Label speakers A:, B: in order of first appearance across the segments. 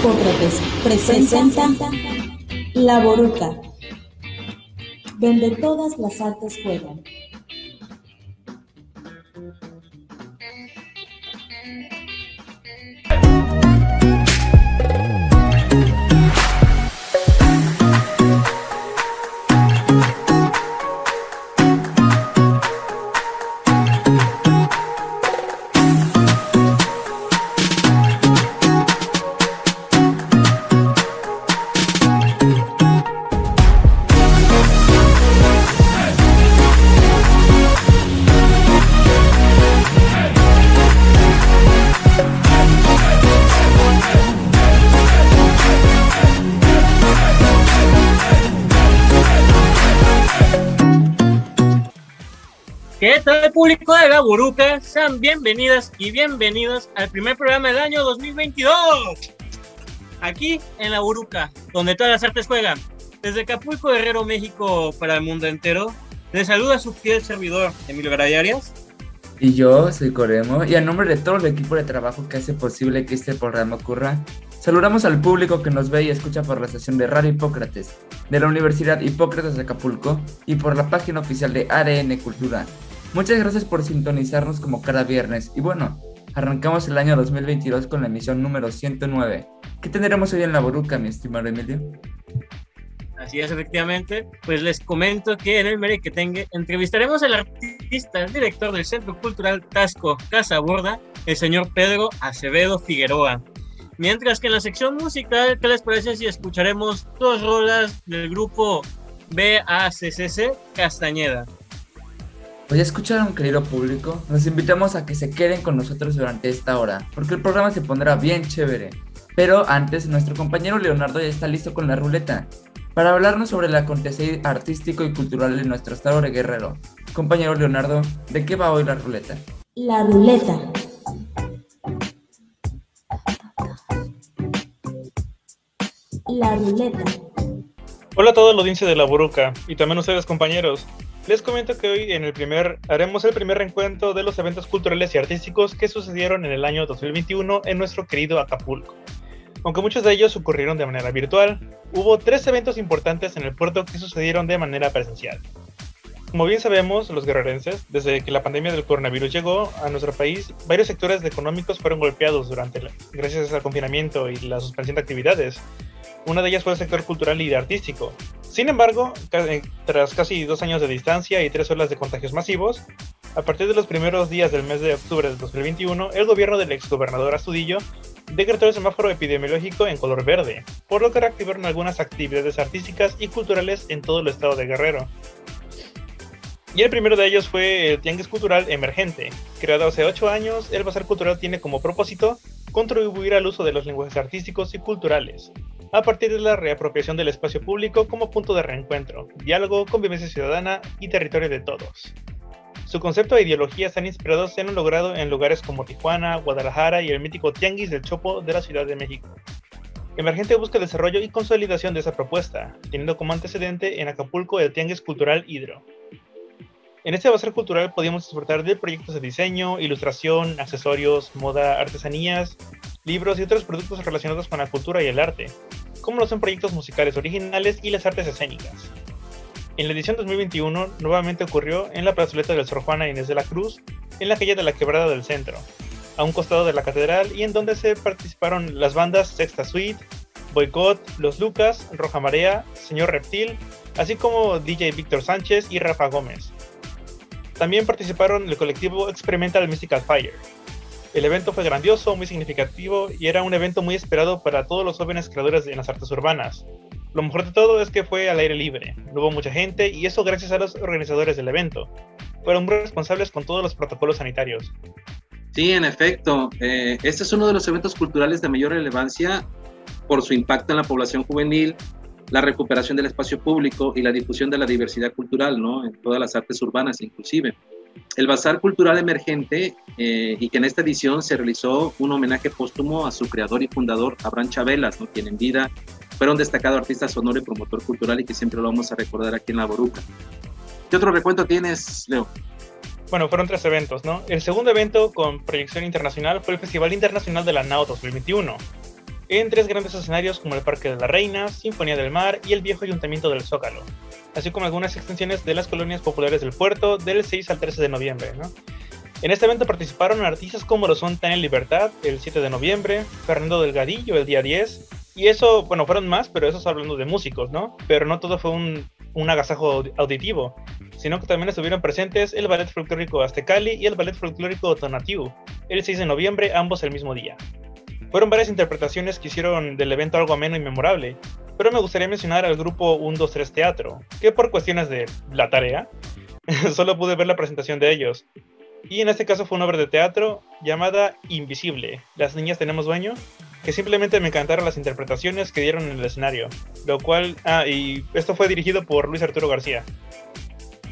A: Hipócrates presenta La Boruca, donde todas las artes juegan.
B: Público de la Buruca? Sean bienvenidas y bienvenidos al primer programa del año 2022. Aquí en la Buruca, donde todas las artes juegan. Desde Acapulco, Guerrero, México, para el mundo entero. Les saluda su fiel servidor, Emilio Garay
C: Y yo soy Coremo, y a nombre de todo el equipo de trabajo que hace posible que este programa ocurra, saludamos al público que nos ve y escucha por la estación de Radio Hipócrates, de la Universidad Hipócrates de Acapulco y por la página oficial de ADN Cultura, Muchas gracias por sintonizarnos como cada viernes. Y bueno, arrancamos el año 2022 con la emisión número 109. ¿Qué tendremos hoy en la Boruca, mi estimado Emilio?
B: Así es, efectivamente. Pues les comento que en el Merequetengue entrevistaremos al artista, el director del Centro Cultural Tasco Casa Borda, el señor Pedro Acevedo Figueroa. Mientras que en la sección musical, ¿qué les parece si escucharemos dos rolas del grupo BACCC Castañeda?
C: Pues ya escucharon, querido público, nos invitamos a que se queden con nosotros durante esta hora, porque el programa se pondrá bien chévere. Pero antes, nuestro compañero Leonardo ya está listo con la ruleta, para hablarnos sobre el acontecer artístico y cultural de nuestro estado de Guerrero. Compañero Leonardo, ¿de qué va hoy la ruleta?
A: La ruleta. La ruleta.
D: Hola a toda la audiencia de La Buruca y también ustedes compañeros. Les comento que hoy en el primer haremos el primer reencuentro de los eventos culturales y artísticos que sucedieron en el año 2021 en nuestro querido Acapulco. Aunque muchos de ellos ocurrieron de manera virtual, hubo tres eventos importantes en el puerto que sucedieron de manera presencial. Como bien sabemos, los guerrerenses, desde que la pandemia del coronavirus llegó a nuestro país, varios sectores económicos fueron golpeados durante gracias al confinamiento y la suspensión de actividades, una de ellas fue el sector cultural y artístico. Sin embargo, eh, tras casi dos años de distancia y tres olas de contagios masivos, a partir de los primeros días del mes de octubre de 2021, el gobierno del exgobernador Astudillo decretó el semáforo epidemiológico en color verde, por lo que reactivaron algunas actividades artísticas y culturales en todo el estado de Guerrero. Y el primero de ellos fue el Tianguis Cultural Emergente. Creado hace 8 años, el Bazar Cultural tiene como propósito contribuir al uso de los lenguajes artísticos y culturales, a partir de la reapropiación del espacio público como punto de reencuentro, diálogo, convivencia ciudadana y territorio de todos. Su concepto e ideología están inspirados en lo logrado en lugares como Tijuana, Guadalajara y el mítico Tianguis del Chopo de la Ciudad de México. Emergente busca desarrollo y consolidación de esa propuesta, teniendo como antecedente en Acapulco el Tianguis Cultural Hidro. En este bazar cultural podíamos disfrutar de proyectos de diseño, ilustración, accesorios, moda, artesanías, libros y otros productos relacionados con la cultura y el arte, como lo son proyectos musicales originales y las artes escénicas. En la edición 2021 nuevamente ocurrió en la plazoleta del Sor Juana Inés de la Cruz, en la calle de la Quebrada del Centro, a un costado de la catedral y en donde se participaron las bandas Sexta Suite, Boycott, Los Lucas, Roja Marea, Señor Reptil, así como DJ Víctor Sánchez y Rafa Gómez. También participaron el colectivo Experimental Mystical Fire, el evento fue grandioso, muy significativo y era un evento muy esperado para todos los jóvenes creadores en las artes urbanas. Lo mejor de todo es que fue al aire libre, no hubo mucha gente y eso gracias a los organizadores del evento. Fueron muy responsables con todos los protocolos sanitarios.
E: Sí, en efecto, eh, este es uno de los eventos culturales de mayor relevancia por su impacto en la población juvenil, la recuperación del espacio público y la difusión de la diversidad cultural, ¿no? En todas las artes urbanas inclusive el Bazar Cultural Emergente eh, y que en esta edición se realizó un homenaje póstumo a su creador y fundador, Abraham Chabelas, ¿no? quien en vida fue un destacado artista sonoro y promotor cultural y que siempre lo vamos a recordar aquí en La Boruca. ¿Qué otro recuento tienes, Leo?
D: Bueno, fueron tres eventos, ¿no? El segundo evento con proyección internacional fue el Festival Internacional de la NAO 2021. En tres grandes escenarios como el Parque de la Reina, Sinfonía del Mar y el viejo Ayuntamiento del Zócalo, así como algunas extensiones de las colonias populares del puerto del 6 al 13 de noviembre. En este evento participaron artistas como lo son Tania Libertad el 7 de noviembre, Fernando Delgadillo el día 10, y eso, bueno, fueron más, pero eso es hablando de músicos, ¿no? Pero no todo fue un, un agasajo auditivo, sino que también estuvieron presentes el Ballet Folclórico Aztecali y el Ballet Folclórico Tonatiu, el 6 de noviembre, ambos el mismo día. Fueron varias interpretaciones que hicieron del evento algo ameno y memorable, pero me gustaría mencionar al grupo 123 Teatro, que por cuestiones de la tarea, solo pude ver la presentación de ellos. Y en este caso fue una obra de teatro llamada Invisible, Las Niñas Tenemos Dueño, que simplemente me encantaron las interpretaciones que dieron en el escenario, lo cual, ah, y esto fue dirigido por Luis Arturo García.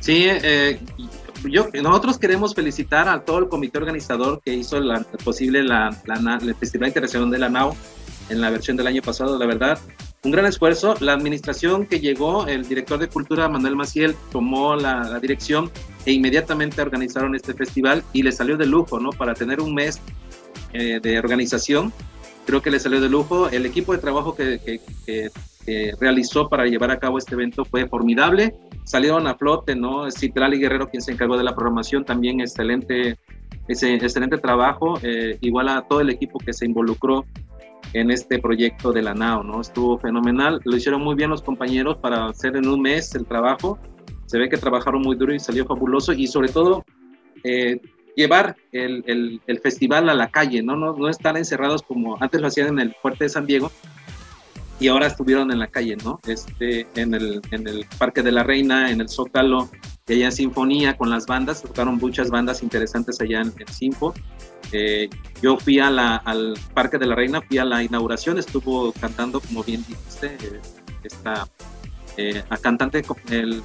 E: Sí, eh, yo, nosotros queremos felicitar a todo el comité organizador que hizo la, posible la, el Festival Internacional de la NAO en la versión del año pasado, la verdad. Un gran esfuerzo. La administración que llegó, el director de cultura Manuel Maciel tomó la, dirección e inmediatamente organizaron este festival y le salió de lujo, ¿no? Para tener un mes eh, de organización, creo que le salió de lujo. El equipo de trabajo que, que, que realizó para llevar a cabo este evento fue formidable. Salieron a flote, ¿no? Citrali Guerrero, quien se encargó de la programación, también excelente, excelente trabajo. Eh, igual a todo el equipo que se involucró en este proyecto de la NAO, ¿no? Estuvo fenomenal. Lo hicieron muy bien los compañeros para hacer en un mes el trabajo. Se ve que trabajaron muy duro y salió fabuloso. Y sobre todo, eh, llevar el, el, el, festival a la calle, ¿no? ¿no? No estar encerrados como antes lo hacían en el Fuerte de San Diego, y ahora estuvieron en la calle, ¿no? Este, en, el, en el Parque de la Reina, en el Zócalo, y allá en Sinfonía con las bandas, tocaron muchas bandas interesantes allá en, el Sinfo. Eh, yo fui a la, al Parque de la Reina, fui a la inauguración, estuvo cantando, como bien dijiste, eh, esta eh, cantante,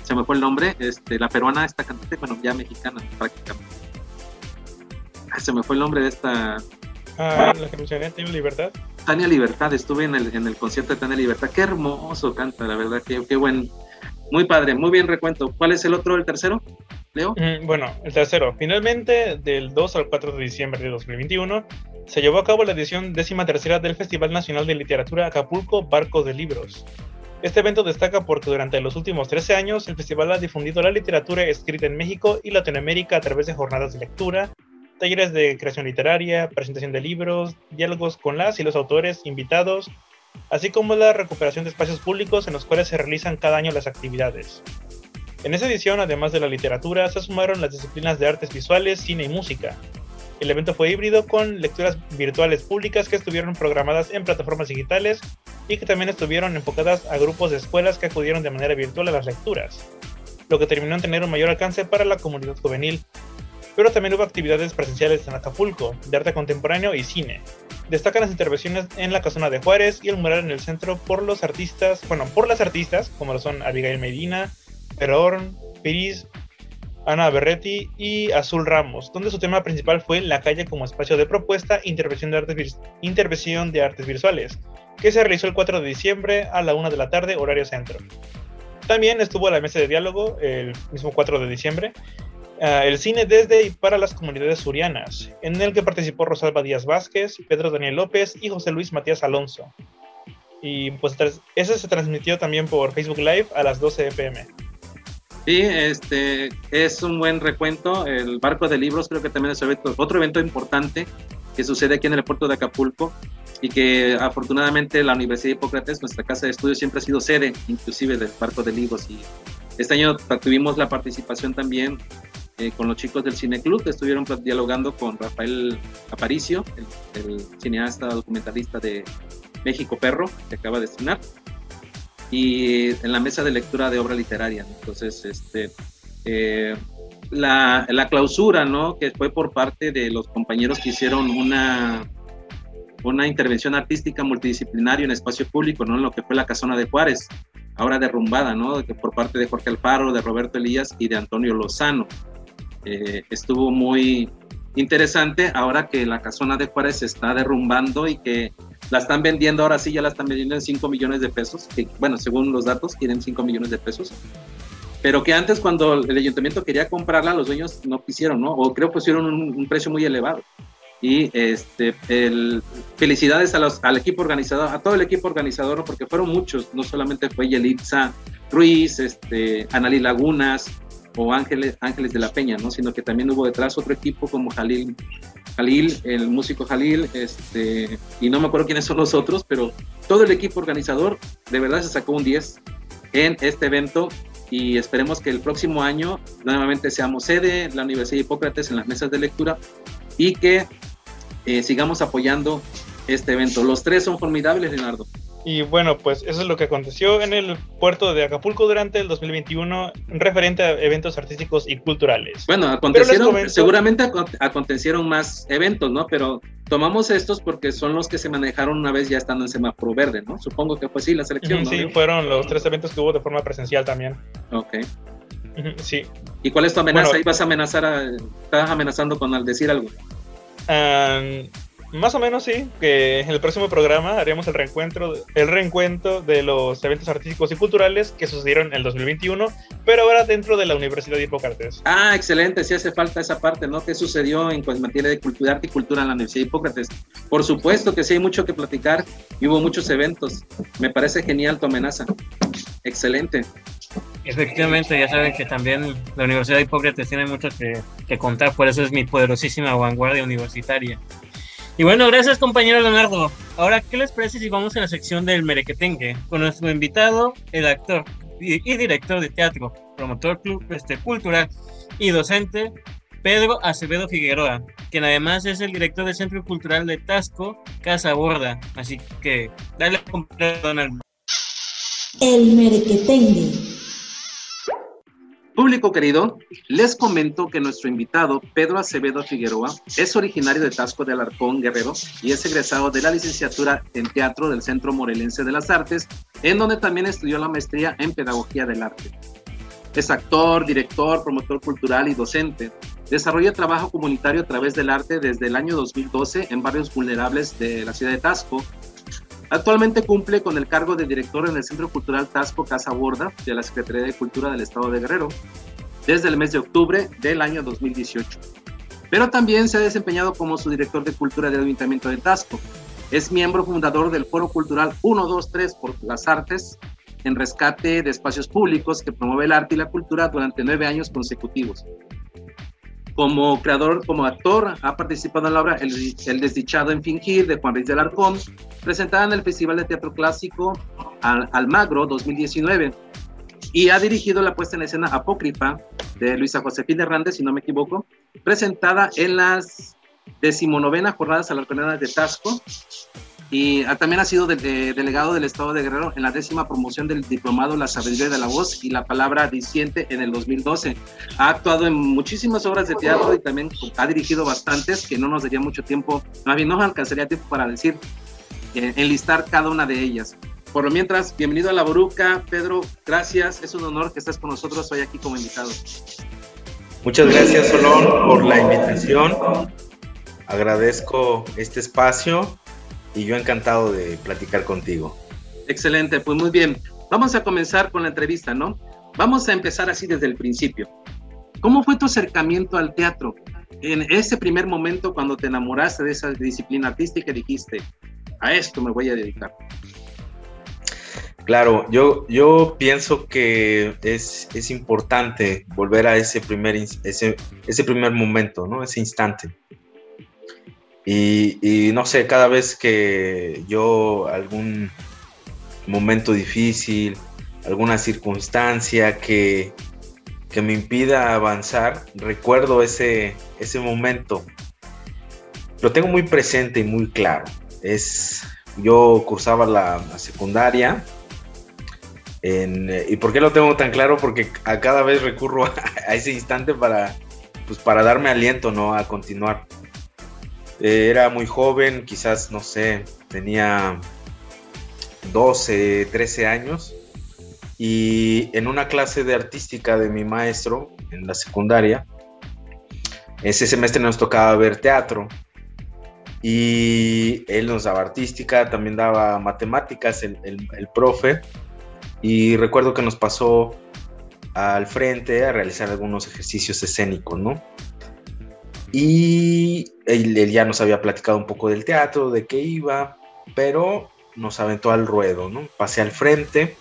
E: se me fue el nombre, este, la peruana, esta cantante, bueno, ya mexicana prácticamente. se me fue el nombre de esta
D: Ah, la que Tania Libertad.
E: Tania Libertad, estuve en el, en el concierto de Tania Libertad. Qué hermoso canta, la verdad, qué, qué buen. Muy padre, muy bien recuento. ¿Cuál es el otro, el tercero? Leo.
D: Mm, bueno, el tercero. Finalmente, del 2 al 4 de diciembre de 2021, se llevó a cabo la edición décima tercera del Festival Nacional de Literatura Acapulco Barcos de Libros. Este evento destaca porque durante los últimos 13 años el festival ha difundido la literatura escrita en México y Latinoamérica a través de jornadas de lectura, talleres de creación literaria, presentación de libros, diálogos con las y los autores invitados, así como la recuperación de espacios públicos en los cuales se realizan cada año las actividades. En esa edición, además de la literatura, se sumaron las disciplinas de artes visuales, cine y música. El evento fue híbrido con lecturas virtuales públicas que estuvieron programadas en plataformas digitales y que también estuvieron enfocadas a grupos de escuelas que acudieron de manera virtual a las lecturas, lo que terminó en tener un mayor alcance para la comunidad juvenil, pero también hubo actividades presenciales en Acapulco, de arte contemporáneo y cine. Destacan las intervenciones en la Casona de Juárez y el mural en el centro por los artistas, bueno, por las artistas, como lo son Abigail Medina, Perorn, Piris, Ana Berretti y Azul Ramos, donde su tema principal fue la calle como espacio de propuesta intervención de artes, intervención de artes visuales, que se realizó el 4 de diciembre a la 1 de la tarde, horario centro. También estuvo la mesa de diálogo el mismo 4 de diciembre, Ah, el cine desde y para las comunidades surianas, en el que participó Rosalba Díaz Vázquez, Pedro Daniel López y José Luis Matías Alonso. Y pues ese se transmitió también por Facebook Live a las 12 pm.
E: Sí, este es un buen recuento. El barco de libros creo que también es otro evento importante que sucede aquí en el puerto de Acapulco y que afortunadamente la Universidad de Hipócrates, nuestra casa de estudio, siempre ha sido sede inclusive del barco de libros y este año tuvimos la participación también eh, con los chicos del Cine Club, estuvieron dialogando con Rafael Aparicio, el, cineasta documentalista de México Perro, que acaba de estrenar, y en la mesa de lectura de obra literaria. Entonces, este, eh, la, la, clausura, ¿no? que fue por parte de los compañeros que hicieron una, una intervención artística multidisciplinaria en espacio público, ¿no? en lo que fue la Casona de Juárez, ahora derrumbada, ¿no? por parte de Jorge Alfaro, de Roberto Elías y de Antonio Lozano. Eh, estuvo muy interesante ahora que la casona de Juárez se está derrumbando y que la están vendiendo, ahora sí ya la están vendiendo en 5 millones de pesos, que bueno, según los datos quieren 5 millones de pesos, pero que antes cuando el ayuntamiento quería comprarla, los dueños no quisieron, ¿no? O creo que pusieron un, precio muy elevado. Y este, el, felicidades a al equipo organizador, a todo el equipo organizador, porque fueron muchos, no solamente fue Yelitza Ruiz, este, Analí Lagunas o Ángeles, Ángeles de la Peña, ¿no? sino que también hubo detrás otro equipo como Jalil, Jalil el músico Jalil, este, y no me acuerdo quiénes son los otros, pero todo el equipo organizador de verdad se sacó un 10 en este evento y esperemos que el próximo año nuevamente seamos sede la Universidad de Hipócrates en las mesas de lectura y que eh, sigamos apoyando este evento. Los tres son formidables, Leonardo.
D: Y bueno, pues eso es lo que aconteció en el puerto de Acapulco durante el 2021 referente a eventos artísticos y culturales.
E: Bueno, acontecieron, seguramente acontecieron más eventos, ¿no? Pero tomamos estos porque son los que se manejaron una vez ya estando en semáforo verde, ¿no? Supongo que fue sí la selección.
D: Sí, fueron los tres eventos que hubo de forma presencial también.
E: Ok.
D: Sí.
E: ¿Y cuál es tu amenaza? ¿Y vas a amenazar a, estás amenazando con al decir algo?
D: Más o menos sí, que en el próximo programa haremos el reencuentro, el reencuentro de los eventos artísticos y culturales que sucedieron en el 2021, pero ahora dentro de la Universidad de Hipócrates.
E: Ah, excelente, sí hace falta esa parte, ¿no? ¿Qué sucedió en materia de cultura, arte y cultura en la Universidad de Hipócrates? Por supuesto que sí hay mucho que platicar y hubo muchos eventos. Me parece genial tu amenaza. Excelente.
B: Efectivamente, ya saben que también la Universidad de Hipócrates tiene mucho que, que contar, por eso es mi poderosísima vanguardia universitaria. Y bueno, gracias compañero Leonardo. Ahora, ¿qué les parece si vamos a la sección del Merequetengue? Con nuestro invitado, el actor y, director de teatro, promotor club, este, cultural y docente, Pedro Acevedo Figueroa, quien además es el director del Centro Cultural de Tasco, Casa Borda. Así que, dale completo, Donald.
A: El Merequetengue.
E: Público querido, les comento que nuestro invitado, Pedro Acevedo Figueroa, es originario de Tasco de Alarcón, Guerrero, y es egresado de la licenciatura en teatro del Centro Morelense de las Artes, en donde también estudió la maestría en Pedagogía del Arte. Es actor, director, promotor cultural y docente. Desarrolla trabajo comunitario a través del arte desde el año 2012 en barrios vulnerables de la ciudad de Tasco, Actualmente cumple con el cargo de director en el Centro Cultural Tasco Casa Borda de la Secretaría de Cultura del Estado de Guerrero desde el mes de octubre del año 2018. Pero también se ha desempeñado como su director de cultura del Ayuntamiento de Tasco. Es miembro fundador del Foro Cultural 123 por las Artes en rescate de espacios públicos que promueve el arte y la cultura durante nueve años consecutivos. Como creador, como actor, ha participado en la obra El, desdichado en fingir de Juan Ruiz del Arcón, presentada en el Festival de Teatro Clásico Almagro 2019. Y ha dirigido la puesta en escena apócrifa de Luisa Josefina Hernández, si no me equivoco, presentada en las decimonovena jornadas alarconadas de Tasco y también ha sido delegado del Estado de Guerrero en la décima promoción del diplomado La Sabiduría de la Voz y la Palabra Diciente en el 2012. Ha actuado en muchísimas obras de teatro y también ha dirigido bastantes que no nos daría mucho tiempo, más bien no alcanzaría tiempo para decir, eh, enlistar cada una de ellas. Por lo mientras, bienvenido a La Boruca. Pedro, gracias. Es un honor que estés con nosotros hoy aquí como invitado.
F: Muchas gracias, Solón, por la invitación. Agradezco este espacio y yo encantado de platicar contigo.
E: Excelente, pues muy bien. Vamos a comenzar con la entrevista, ¿no? Vamos a empezar así desde el principio. ¿Cómo fue tu acercamiento al teatro? En ese primer momento cuando te enamoraste de esa disciplina artística y dijiste, a esto me voy a dedicar.
F: Claro, yo, yo pienso que es, es importante volver a ese primer, ese, ese primer momento, ¿no? Ese instante. Y, no sé, cada vez que yo algún momento difícil, alguna circunstancia que, que me impida avanzar, recuerdo ese, ese momento. Lo tengo muy presente y muy claro. Es, yo cursaba la, secundaria. ¿Y por qué lo tengo tan claro? Porque a cada vez recurro a, a ese instante para, pues para darme aliento ¿no? a continuar. Eh, era muy joven, quizás, no sé, tenía 12, 13 años. Y en una clase de artística de mi maestro en la secundaria, ese semestre nos tocaba ver teatro. Y él nos daba artística, también daba matemáticas, el, el profe. Y recuerdo que nos pasó al frente a realizar algunos ejercicios escénicos, ¿no? Y él, ya nos había platicado un poco del teatro, de qué iba, pero nos aventó al ruedo, ¿no? Pasé al frente,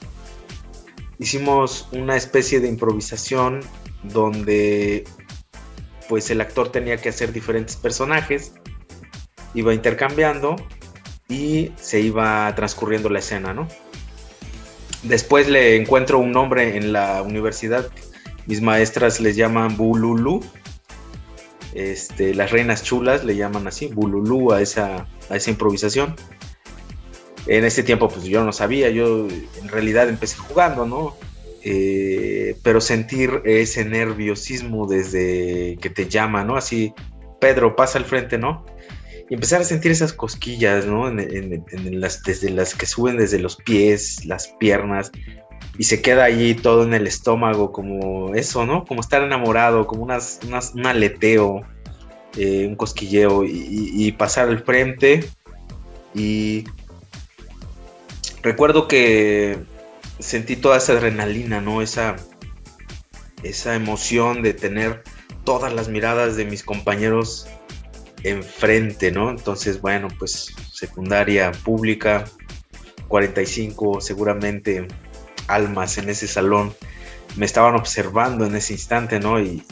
F: hicimos una especie de improvisación donde pues el actor tenía que hacer diferentes personajes, iba intercambiando y se iba transcurriendo la escena, ¿no? Después le encuentro un nombre en la universidad, mis maestras les llaman Bululu, este, las reinas chulas le llaman así, Bululu a esa, a esa improvisación. En ese tiempo pues yo no sabía, yo en realidad empecé jugando, ¿no? Eh, pero sentir ese nerviosismo desde que te llama, ¿no? Así, Pedro, pasa al frente, ¿no? Y empezar a sentir esas cosquillas, ¿no? Desde las que suben desde los pies, las piernas, y se queda allí todo en el estómago, como eso, ¿no? Como estar enamorado, como unas, un aleteo, eh, un cosquilleo, y pasar al frente. Y recuerdo que sentí toda esa adrenalina, ¿no? Esa, esa emoción de tener todas las miradas de mis compañeros enfrente, ¿no? Entonces, bueno, pues secundaria pública, 45 seguramente almas en ese salón me estaban observando en ese instante, ¿no? Y,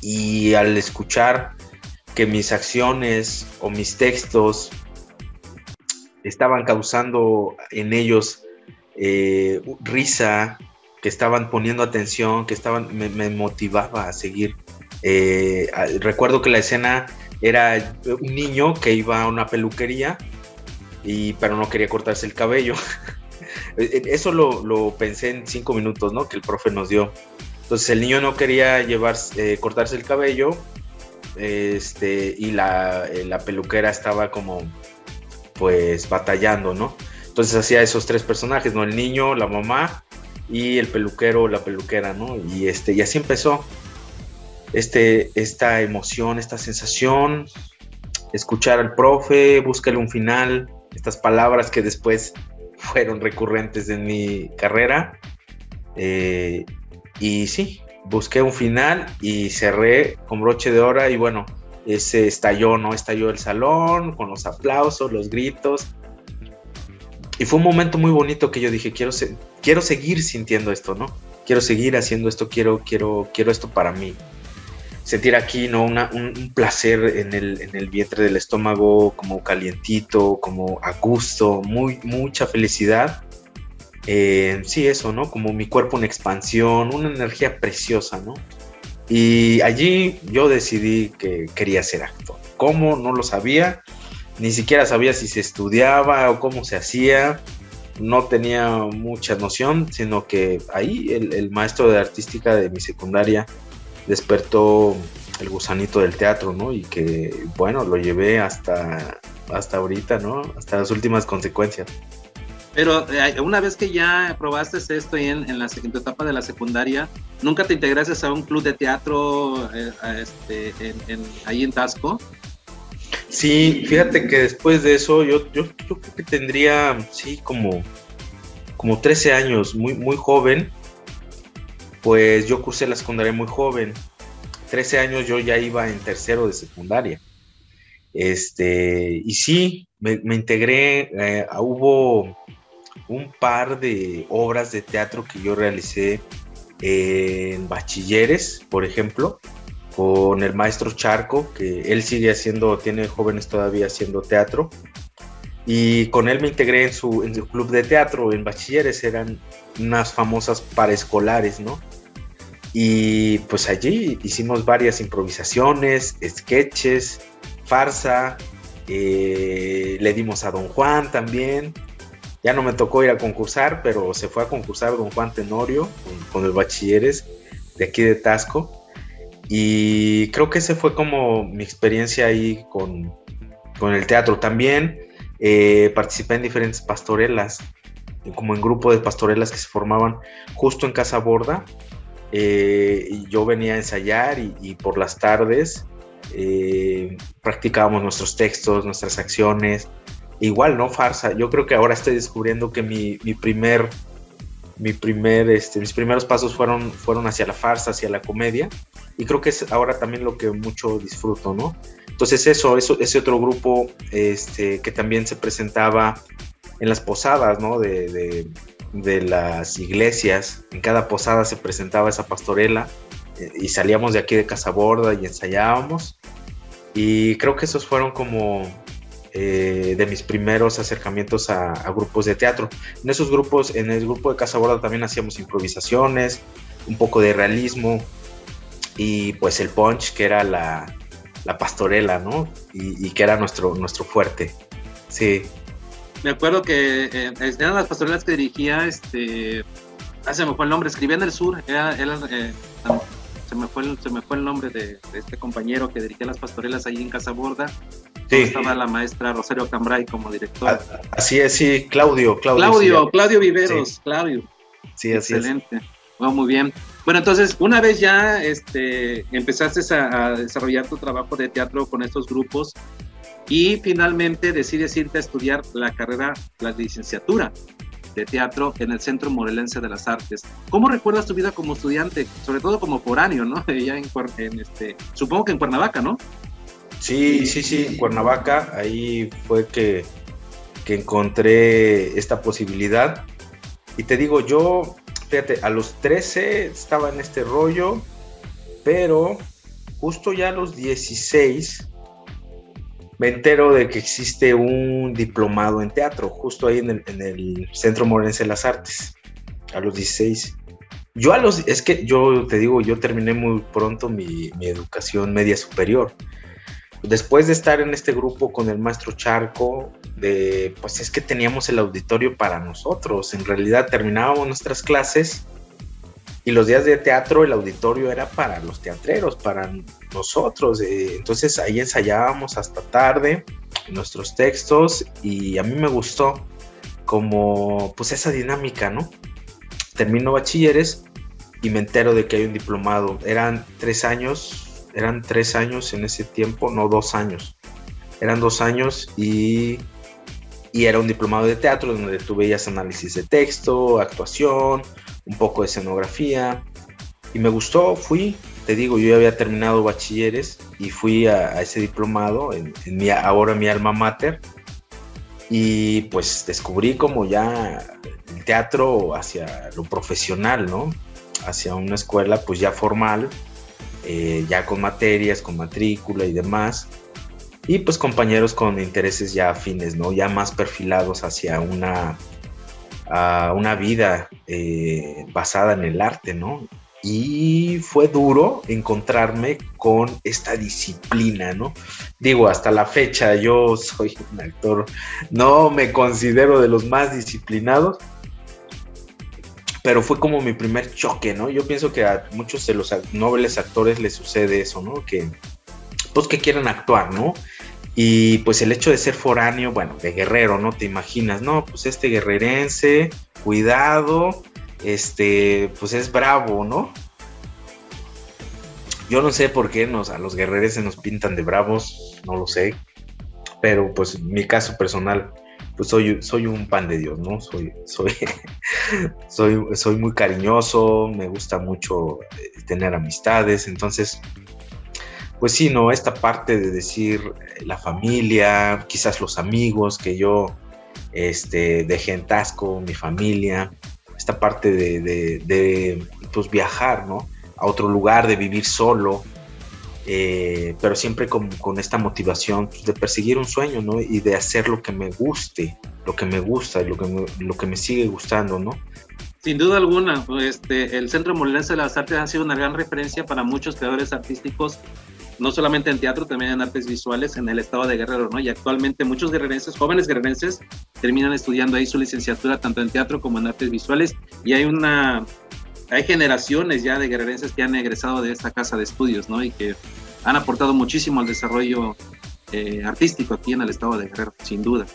F: y al escuchar que mis acciones o mis textos estaban causando en ellos eh, risa, que estaban poniendo atención, que estaban, me, motivaba a seguir. Eh, recuerdo que la escena era un niño que iba a una peluquería, y, pero no quería cortarse el cabello. E, e, eso lo, pensé en cinco minutos, ¿no? Que el profe nos dio. Entonces el niño no quería llevar, eh, cortarse el cabello, este, y la, la peluquera estaba como, pues, batallando, ¿no? Entonces hacía esos tres personajes, ¿no? El niño, la mamá y el peluquero, la peluquera, ¿no? Y, este, y así empezó este, esta emoción, esta sensación, escuchar al profe, búscale un final, estas palabras que después fueron recurrentes en mi carrera. Eh, y sí, busqué un final y cerré con broche de hora y bueno, ese estalló, ¿no? Estalló el salón con los aplausos, los gritos y fue un momento muy bonito que yo dije, quiero, quiero seguir sintiendo esto, ¿no? Quiero seguir haciendo esto, quiero, quiero, quiero esto para mí. Sentir aquí, ¿no? un, placer en el, en el, vientre del estómago, como calientito, como a gusto, muy, mucha felicidad. Eh, sí, eso, ¿no? Como mi cuerpo en expansión, una energía preciosa, ¿no? Y allí yo decidí que quería ser actor. ¿Cómo? No lo sabía ni siquiera sabía si se estudiaba o cómo se hacía, no tenía mucha noción, sino que ahí el, maestro de artística de mi secundaria despertó el gusanito del teatro, ¿no? Y que, bueno, lo llevé hasta, hasta ahorita, ¿no? Hasta las últimas consecuencias.
E: Pero eh, una vez que ya probaste esto en, en la segunda etapa de la secundaria, ¿nunca te integraste a un club de teatro eh, este, en, ahí en Tasco?
F: Sí, fíjate que después de eso yo, yo, creo que tendría, sí, como, como 13 años, muy, muy joven. Pues yo cursé la secundaria muy joven. 13 años yo ya iba en tercero de secundaria. Este, y sí, me, integré, eh, hubo un par de obras de teatro que yo realicé en bachilleres, por ejemplo con el maestro Charco, que él sigue haciendo, tiene jóvenes todavía haciendo teatro. Y con él me integré en su, en su club de teatro, en bachilleres, eran unas famosas paraescolares, ¿no? Y pues allí hicimos varias improvisaciones, sketches, farsa, eh, le dimos a Don Juan también. Ya no me tocó ir a concursar, pero se fue a concursar Don Juan Tenorio con, con el bachilleres de aquí de Tasco. Y creo que ese fue como mi experiencia ahí con, el teatro. También eh, participé en diferentes pastorelas, como en grupo de pastorelas que se formaban justo en Casa Borda. Eh, yo venía a ensayar y, por las tardes eh, practicábamos nuestros textos, nuestras acciones. Igual, ¿no? Farsa. Yo creo que ahora estoy descubriendo que mi, mi primer mi primer, este, mis primeros pasos fueron, fueron hacia la farsa, hacia la comedia, y creo que es ahora también lo que mucho disfruto, ¿no? Entonces eso ese otro grupo este, que también se presentaba en las posadas, ¿no? De, de, las iglesias, en cada posada se presentaba esa pastorela eh, y salíamos de aquí de Casaborda y ensayábamos, y creo que esos fueron como eh, de mis primeros acercamientos a, grupos de teatro. En esos grupos, en el grupo de Casa Borda también hacíamos improvisaciones, un poco de realismo y pues el punch que era la, pastorela, ¿no? Y, que era nuestro, nuestro fuerte. Sí.
E: Me acuerdo que eh, eran las pastorelas que dirigía, este, ah, se me fue el nombre, escribía en el sur, era, eh, se me fue el, se me fue el nombre de, este compañero que dirigía las pastorelas ahí en Casa Borda. Sí. Estaba la maestra Rosario Cambray como director.
F: Ah, así es, sí, Claudio,
E: Claudio. Claudio, Claudio Viveros, Claudio.
F: Sí, así
E: Excelente. muy bien. Bueno, entonces, una vez ya este, empezaste a, desarrollar tu trabajo de teatro con estos grupos y finalmente decides irte a estudiar la carrera, la licenciatura de teatro en el Centro Morelense de las Artes. ¿Cómo recuerdas tu vida como estudiante, sobre todo como foráneo, ¿no? Ya en, este, supongo que en Cuernavaca, ¿no?
F: Sí, sí, sí, en Cuernavaca, ahí fue que, que encontré esta posibilidad. Y te digo, yo, fíjate, a los 13 estaba en este rollo, pero justo ya a los 16 me entero de que existe un diplomado en teatro, justo ahí en el, Centro Morense de las Artes, a los 16. Yo a los, es que yo te digo, yo terminé muy pronto mi, mi educación media superior. Después de estar en este grupo con el maestro Charco, de, pues es que teníamos el auditorio para nosotros. En realidad terminábamos nuestras clases y los días de teatro el auditorio era para los teatreros, para nosotros. Eh, entonces ahí ensayábamos hasta tarde nuestros textos y a mí me gustó como pues esa dinámica, ¿no? Termino bachilleres y me entero de que hay un diplomado. Eran tres años, eran tres años en ese tiempo, no dos años. Eran dos años y, y era un diplomado de teatro donde tú veías análisis de texto, actuación, un poco de escenografía y me gustó, fui, te digo, yo ya había terminado bachilleres y fui a, ese diplomado en, mi, ahora mi alma mater y pues descubrí como ya el teatro hacia lo profesional, ¿no? Hacia una escuela pues ya formal, eh, ya con materias, con matrícula y demás. Y pues compañeros con intereses ya afines, ¿no? Ya más perfilados hacia una a una vida eh, basada en el arte, ¿no? Y fue duro encontrarme con esta disciplina, ¿no? Digo, hasta la fecha yo soy un actor, no me considero de los más disciplinados, pero fue como mi primer choque, ¿no? Yo pienso que a muchos de los nobles actores les sucede eso, ¿no? Que, pues que quieren actuar, ¿no? Y pues el hecho de ser foráneo, bueno, de guerrero, ¿no? Te imaginas, no, pues este guerrerense, cuidado, este, pues es bravo, ¿no? Yo no sé por qué nos, a los guerreros se nos pintan de bravos, no lo sé, pero pues mi caso personal, pues soy, soy un pan de Dios, ¿no? Soy, soy, soy, soy muy cariñoso, me gusta mucho eh, tener amistades, entonces pues sí, ¿no? Esta parte de decir eh, la familia, quizás los amigos que yo este, dejé en Tasco, mi familia, esta parte de, pues viajar, ¿no? A otro lugar, de vivir solo, eh, pero siempre con, esta motivación pues, de perseguir un sueño, ¿no? Y de hacer lo que me guste, lo que me gusta y lo que me, lo que me sigue gustando, ¿no?
E: Sin duda alguna, este, el Centro Molinense de las Artes ha sido una gran referencia para muchos creadores artísticos no solamente en teatro, también en artes visuales en el estado de Guerrero, ¿no? Y actualmente muchos guerrerenses, jóvenes guerrerenses, terminan estudiando ahí su licenciatura tanto en teatro como en artes visuales y hay una, hay generaciones ya de guerrerenses que han egresado de esta casa de estudios, ¿no? Y que han aportado muchísimo al desarrollo eh, artístico aquí en el estado de Guerrero, sin duda.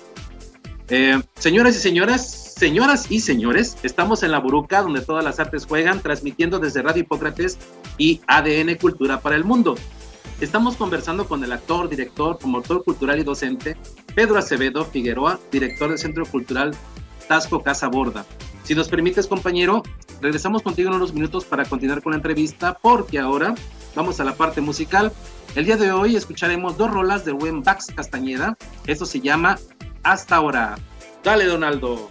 E: Eh, señoras y señoras, señoras y señores, estamos en la Buruca, donde todas las artes juegan, transmitiendo desde Radio Hipócrates y ADN Cultura para el Mundo. Estamos conversando con el actor, director, promotor cultural y docente Pedro Acevedo Figueroa, director del Centro Cultural Tasco Casa Borda.
G: Si nos permites, compañero, regresamos contigo en unos minutos para continuar con la entrevista, porque ahora vamos a la parte musical. El día de hoy escucharemos dos rolas de buen Bax Castañeda. Esto se llama Hasta ahora. Dale, Donaldo.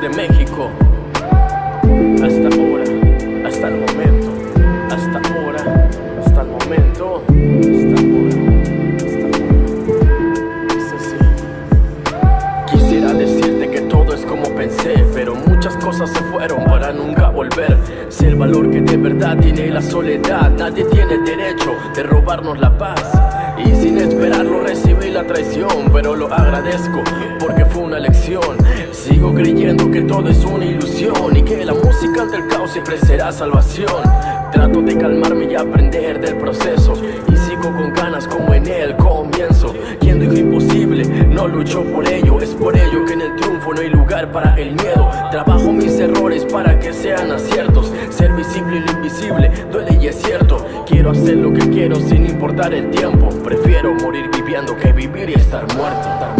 G: de México. Hasta ahora, hasta el momento, hasta ahora, hasta el momento, hasta ahora, hasta ahora. Este sí. Quisiera decirte que todo es como pensé, pero muchas cosas se fueron para nunca volver. Si el valor que de verdad tiene la soledad, nadie tiene derecho de robarnos la paz. Y sin esperarlo recibí la traición, pero lo agradezco porque fue una lección. Sigo creyendo que todo es una ilusión y que la música ante el caos siempre será salvación. Trato de calmarme y aprender del proceso y sigo con ganas como en el comienzo. Quien dijo imposible no luchó por ello, es por ello que en el triunfo no hay lugar para el miedo. Trabajo mis errores para que sean así Hacer lo que quiero sin importar el tiempo. Prefiero morir viviendo que vivir y estar muerto.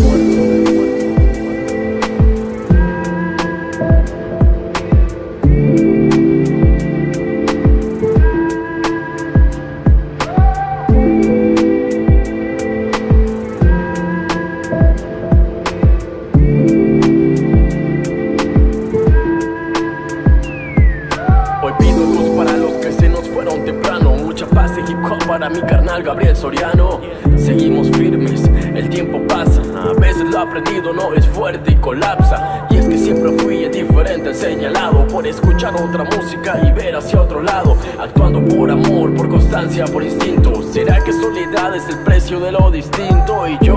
G: sentido no es fuerte y colapsa. Y es que siempre fui indiferente, señalado por escuchar otra música y ver hacia otro lado. Actuando por amor, por constancia, por instinto. ¿Será que soledad es el precio de lo distinto? Y yo,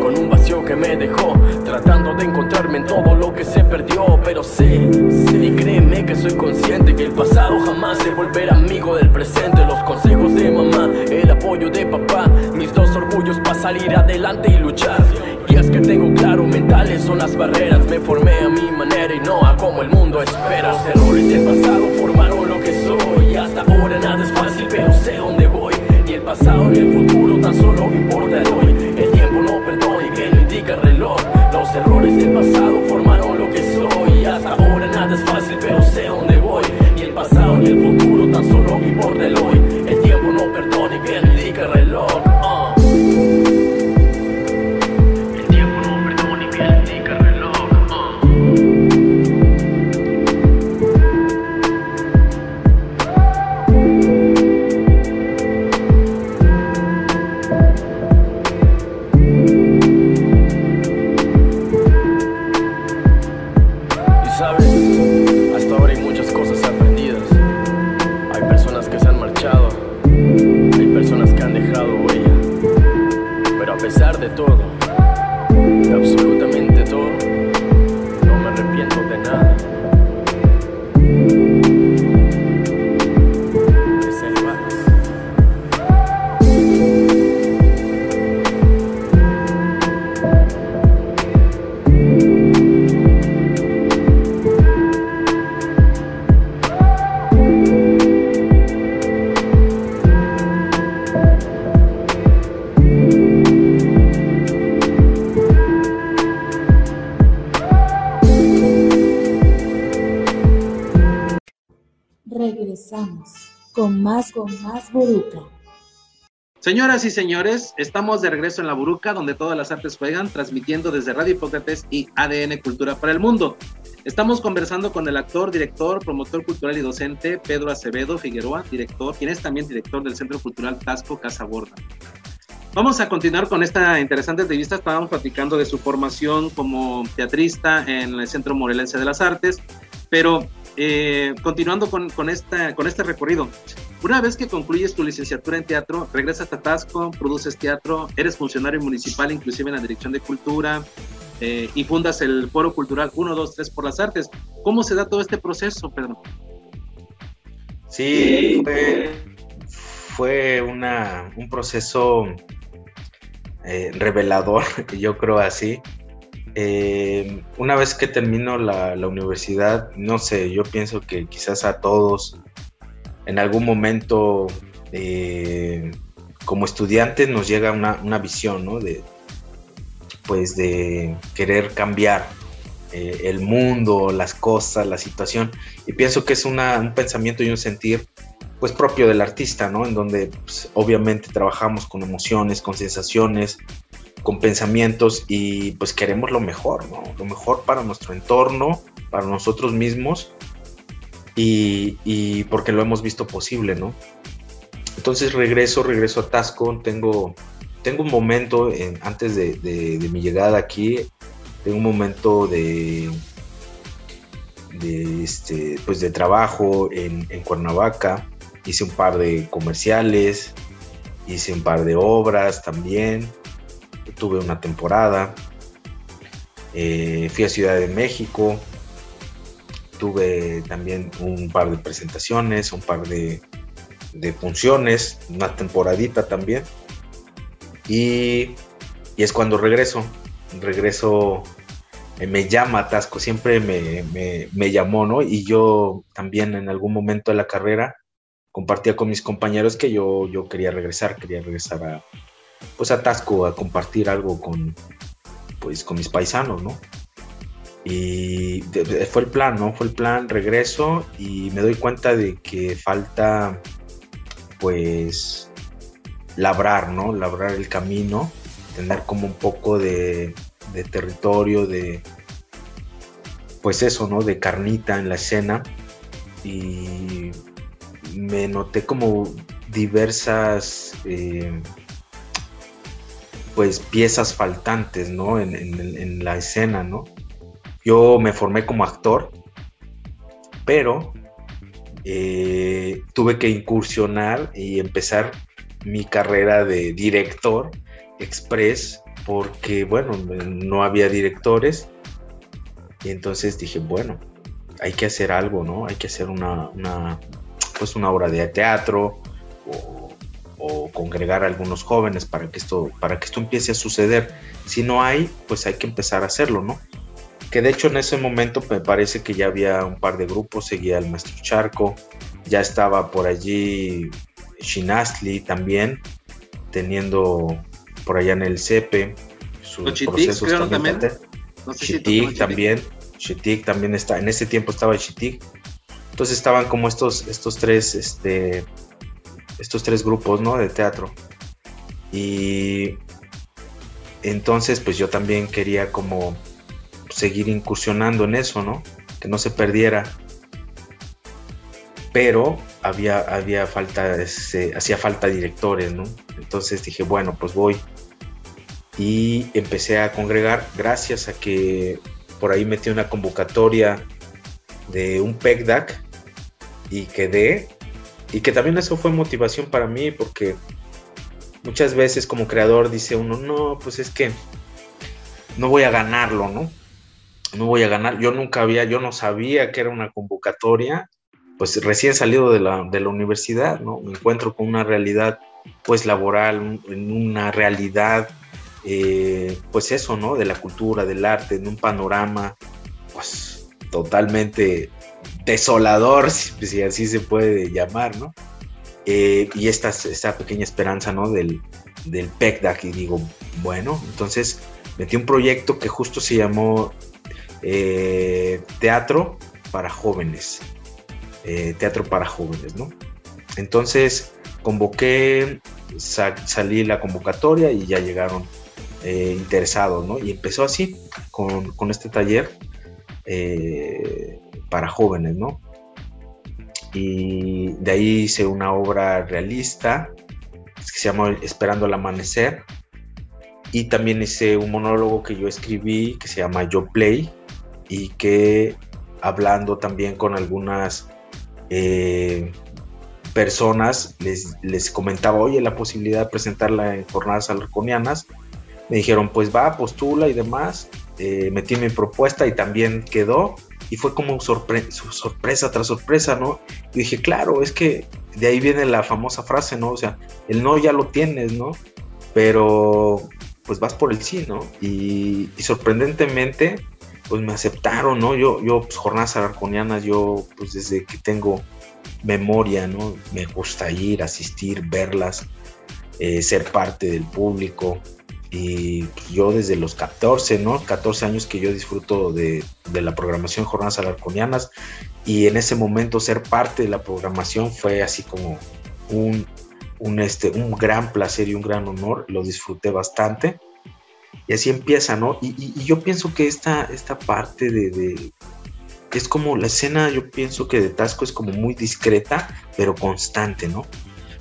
G: con un vacío que me dejó, tratando de encontrarme en todo lo que se perdió. Pero sé, sé y créeme que soy consciente que el pasado jamás se volverá amigo del presente. Los consejos de mamá, el apoyo de papá, mis dos orgullos para salir adelante y luchar tengo claro, mentales son las barreras. Me formé a mi manera y no a como el mundo espera. Los errores del pasado formaron lo que soy. Hasta ahora nada es fácil, pero sé dónde voy. Ni el pasado ni el futuro, tan solo importa el hoy. El tiempo no perdona y que lo indica el reloj. Los errores del pasado formaron lo que soy. Hasta ahora nada es fácil, pero sé dónde voy. Ni el pasado ni el futuro, tan solo
A: con más Buruca.
G: Señoras y señores, estamos de regreso en la Buruca, donde todas las artes juegan, transmitiendo desde Radio Hipócrates y ADN Cultura para el Mundo. Estamos conversando con el actor, director, promotor cultural y docente Pedro Acevedo Figueroa, director, quien es también director del Centro Cultural Tasco Casaborda. Vamos a continuar con esta interesante entrevista. Estábamos platicando de su formación como teatrista en el Centro Morelense de las Artes, pero eh, continuando con, con, esta, con este recorrido, una vez que concluyes tu licenciatura en teatro, regresas a Tasco, produces teatro, eres funcionario municipal, inclusive en la Dirección de Cultura,
E: eh, y fundas el Foro Cultural 123 por las Artes. ¿Cómo se da todo este proceso, Pedro?
F: Sí, fue, una, un proceso eh, revelador, yo creo así. Eh, una vez que termino la, la, universidad, no sé, yo pienso que quizás a todos en algún momento eh, como estudiantes nos llega una, una, visión, ¿no? De, pues de querer cambiar eh, el mundo, las cosas, la situación. Y pienso que es un pensamiento y un sentir pues propio del artista, ¿no? En donde pues, obviamente trabajamos con emociones, con sensaciones, con pensamientos y pues queremos lo mejor, ¿no? Lo mejor para nuestro entorno, para nosotros mismos y, porque lo hemos visto posible, ¿no? Entonces regreso, regreso a Tasco, tengo, tengo un momento en, antes de, mi llegada aquí, tengo un momento de, de, este, pues de trabajo en Cuernavaca, hice un par de comerciales, hice un par de obras también, tuve una temporada, eh, fui a Ciudad de México, tuve también un par de presentaciones, un par de, de funciones, una temporadita también. Y, y, es cuando regreso, regreso, eh, me llama Tasco, siempre me, me, me, llamó, ¿no? Y yo también en algún momento de la carrera compartía con mis compañeros que yo, yo quería regresar, quería regresar a, pues a Tasco a compartir algo con, pues, con mis paisanos, ¿no? Y fue el plan, ¿no? Fue el plan, regreso y me doy cuenta de que falta pues labrar, ¿no? Labrar el camino, tener como un poco de, de territorio, de pues eso, ¿no? De carnita en la escena y me noté como diversas eh, pues piezas faltantes, ¿no? En, la escena, ¿no? Yo me formé como actor, pero eh, tuve que incursionar y empezar mi carrera de director express porque, bueno, no había directores. Y entonces dije, bueno, hay que hacer algo, ¿no? Hay que hacer una, una pues una obra de teatro o, congregar a algunos jóvenes para que, esto, para que esto empiece a suceder. Si no hay, pues hay que empezar a hacerlo, ¿no? que de hecho en ese momento me parece que ya había un par de grupos, seguía el Maestro Charco, ya estaba por allí Shinastli también, teniendo por allá en el CEPE sus
E: Chitik,
F: procesos
E: creo,
F: también.
E: también. No sé
F: Chitik
E: si
F: también, Chitik también está, en ese tiempo estaba Chitik. Entonces estaban como estos, estos tres, este, estos tres grupos, ¿no? De teatro. Y entonces, pues yo también quería como seguir incursionando en eso, ¿no? Que no se perdiera. Pero había, había falta, hacía falta directores, ¿no? Entonces dije, bueno, pues voy. Y empecé a congregar gracias a que por ahí metí una convocatoria de un PECDAC y quedé. Y que también eso fue motivación para mí porque muchas veces como creador dice uno, no, pues es que no voy a ganarlo, ¿no? no voy a ganar. Yo nunca había, yo no sabía que era una convocatoria, pues recién salido de la, de la universidad, ¿no? Me encuentro con una realidad, pues laboral, en una realidad, eh, pues eso, ¿no? De la cultura, del arte, en un panorama, pues totalmente desolador, si, así se puede llamar, ¿no? Eh, y esta, esta pequeña esperanza, ¿no? Del, del PECDAC, y digo, bueno, entonces metí un proyecto que justo se llamó eh, teatro para jóvenes. Eh, teatro para jóvenes, ¿no? Entonces convoqué, sa salí la convocatoria y ya llegaron interesados, ¿no? Y empezó así, con, con este taller para jóvenes, ¿no? Y de ahí hice una obra realista que se llama Esperando el Amanecer. Y también hice un monólogo que yo escribí que se llama Yo Play, y que hablando también con algunas eh, personas les, les, comentaba, oye, la posibilidad de presentarla en jornadas alarconianas. Me dijeron, pues va, postula y demás. eh, metí mi propuesta y también quedó. Y fue como sorpresa tras sorpresa, ¿no? Y dije, claro, es que de ahí viene la famosa frase, ¿no? O sea, el no ya lo tienes, ¿no? Pero pues vas por el sí, ¿no? Y, sorprendentemente, pues me aceptaron, ¿no? Yo, yo pues, jornadas arconianas, yo pues desde que tengo memoria, ¿no? Me gusta ir, asistir, verlas, eh, ser parte del público. Y yo desde los 14, ¿no? 14 años que yo disfruto de, la programación Jornadas Alarconianas y en ese momento ser parte de la programación fue así como un, un, este, un gran placer y un gran honor, lo disfruté bastante. Y así empieza, ¿no? Y, yo pienso que esta, esta parte de, de, es como la escena, yo pienso que de Tasco es como muy discreta, pero constante, ¿no?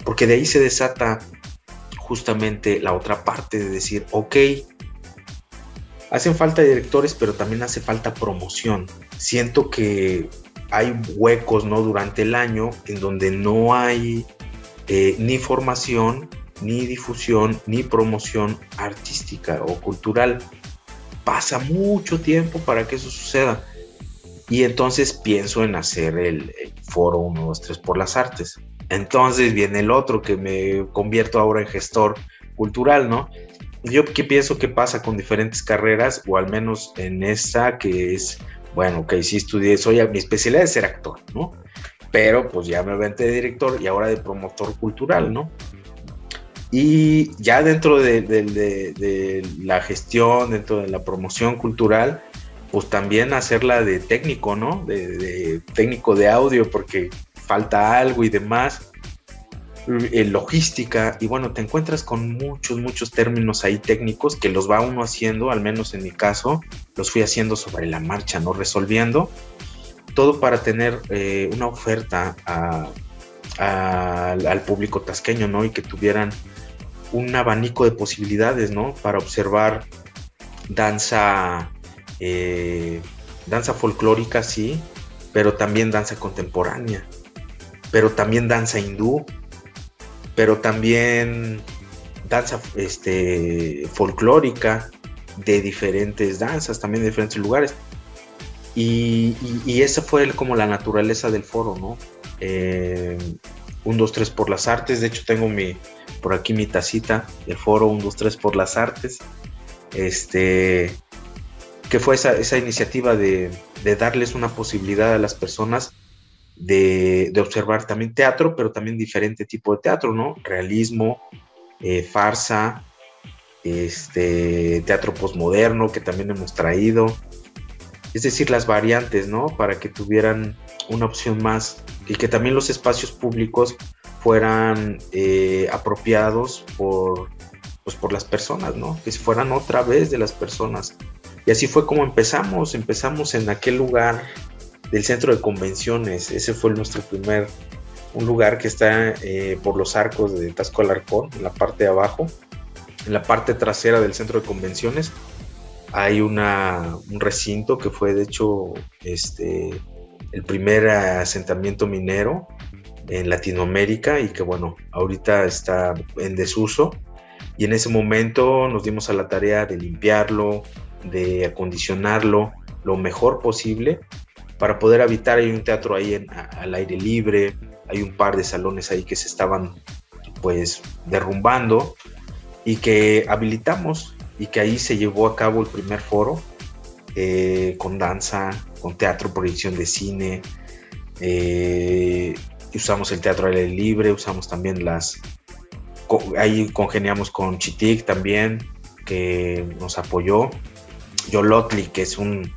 F: Porque de ahí se desata justamente la otra parte de decir, ok, hacen falta directores, pero también hace falta promoción. Siento que hay huecos, ¿no? Durante el año en donde no hay eh, ni formación, ni difusión, ni promoción artística o cultural. Pasa mucho tiempo para que eso suceda. Y entonces pienso en hacer el, el foro 1, 2, 3 por las artes. Entonces viene el otro que me convierto ahora en gestor cultural, ¿no? Yo que pienso que pasa con diferentes carreras, o al menos en esta que es, bueno, que sí estudié, soy, mi especialidad es ser actor, ¿no? Pero pues ya me aventé de director y ahora de promotor cultural, ¿no? Y ya dentro de, la gestión, dentro de la promoción cultural, pues también hacerla de técnico, ¿no? de técnico de audio, porque falta algo y demás, eh, logística, y bueno, te encuentras con muchos, muchos términos ahí técnicos que los va uno haciendo, al menos en mi caso, los fui haciendo sobre la marcha, ¿no? Resolviendo, todo para tener eh, una oferta al público tasqueño, ¿no? Y que tuvieran un abanico de posibilidades, ¿no? Para observar danza, eh, danza folclórica, sí, pero también danza contemporánea pero también danza hindú, pero también danza este, folclórica de diferentes danzas, también de diferentes lugares. Y, esa fue como la naturaleza del foro, ¿no? Eh, un, dos, tres por las artes. De hecho, tengo mi, por aquí mi tacita del foro un, dos, tres por las artes. Este, que fue esa, esa iniciativa de, de, darles una posibilidad a las personas de, observar también teatro, pero también diferente tipo de teatro, ¿no? Realismo, eh, farsa, este, teatro posmoderno que también hemos traído. Es decir, las variantes, ¿no? Para que tuvieran una opción más y que también los espacios públicos fueran eh, apropiados por, pues, por las personas, ¿no? Que fueran otra vez de las personas. Y así fue como empezamos. Empezamos en aquel lugar del centro de convenciones. Ese fue nuestro primer, un lugar que está eh, por los arcos de Tasco Alarcón, en la parte de abajo, en la parte trasera del centro de convenciones. Hay una, un recinto que fue de hecho este, el primer asentamiento minero en Latinoamérica y que bueno, ahorita está en desuso. Y en ese momento nos dimos a la tarea de limpiarlo, de acondicionarlo lo mejor posible para poder habitar. Hay un teatro ahí en, al aire libre, hay un par de salones ahí que se estaban pues derrumbando y que habilitamos y que ahí se llevó a cabo el primer foro eh, con danza, con teatro, proyección de cine. Eh, usamos el teatro al aire libre, usamos también las... Ahí congeniamos con Chitic también, que nos apoyó. Yolotli, que es un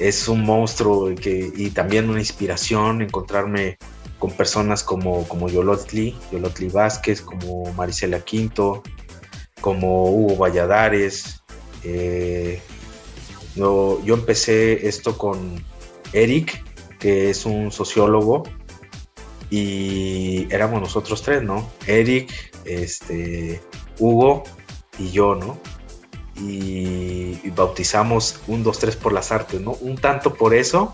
F: es un monstruo que, y también una inspiración encontrarme con personas como, como Yolotli, Yolotli Vázquez, como Marisela Quinto, como Hugo Valladares. Eh, yo, yo, empecé esto con Eric, que es un sociólogo, y éramos nosotros tres, ¿no? Eric, este, Hugo y yo, ¿no? Y, bautizamos un, dos, tres por las artes, ¿no? Un tanto por eso